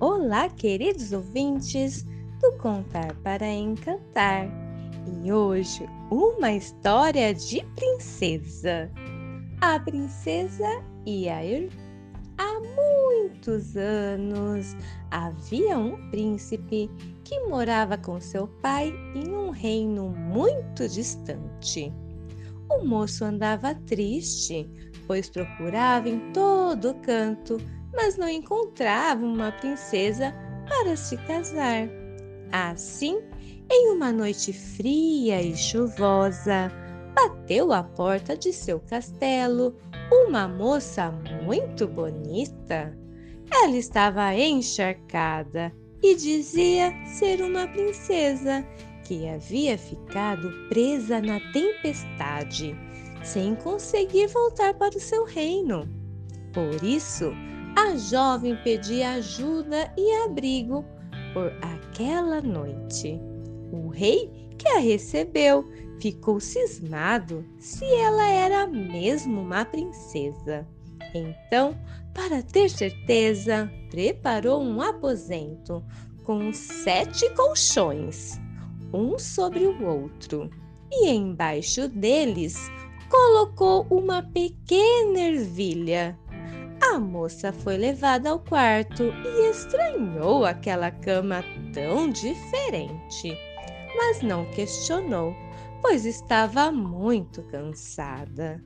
Olá, queridos ouvintes do Contar para Encantar. E hoje, uma história de princesa. A princesa e a irmã. Há muitos anos havia um príncipe que morava com seu pai em um reino muito distante. O moço andava triste, pois procurava em todo canto mas não encontrava uma princesa para se casar. Assim, em uma noite fria e chuvosa, bateu à porta de seu castelo uma moça muito bonita. Ela estava encharcada e dizia ser uma princesa que havia ficado presa na tempestade, sem conseguir voltar para o seu reino. Por isso, a jovem pedia ajuda e abrigo por aquela noite. O rei, que a recebeu, ficou cismado se ela era mesmo uma princesa. Então, para ter certeza, preparou um aposento com sete colchões, um sobre o outro, e embaixo deles colocou uma pequena ervilha a moça foi levada ao quarto e estranhou aquela cama tão diferente, mas não questionou, pois estava muito cansada.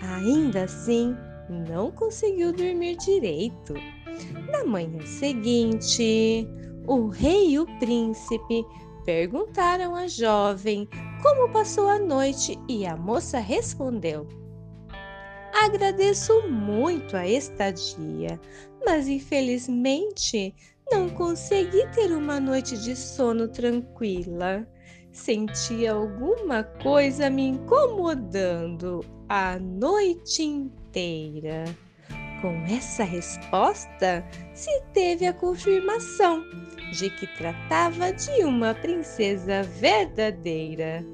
Ainda assim, não conseguiu dormir direito. Na manhã seguinte, o rei e o príncipe perguntaram à jovem como passou a noite e a moça respondeu: Agradeço muito a estadia, mas infelizmente não consegui ter uma noite de sono tranquila. Senti alguma coisa me incomodando a noite inteira. Com essa resposta, se teve a confirmação de que tratava de uma princesa verdadeira.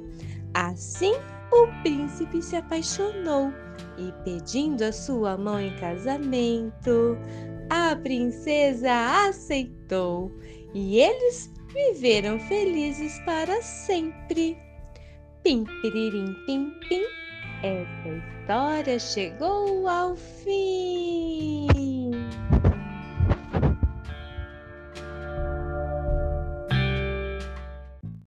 Assim, o príncipe se apaixonou e, pedindo a sua mão em casamento, a princesa aceitou e eles viveram felizes para sempre. Pim, piririm, pim, pim. Essa história chegou ao fim.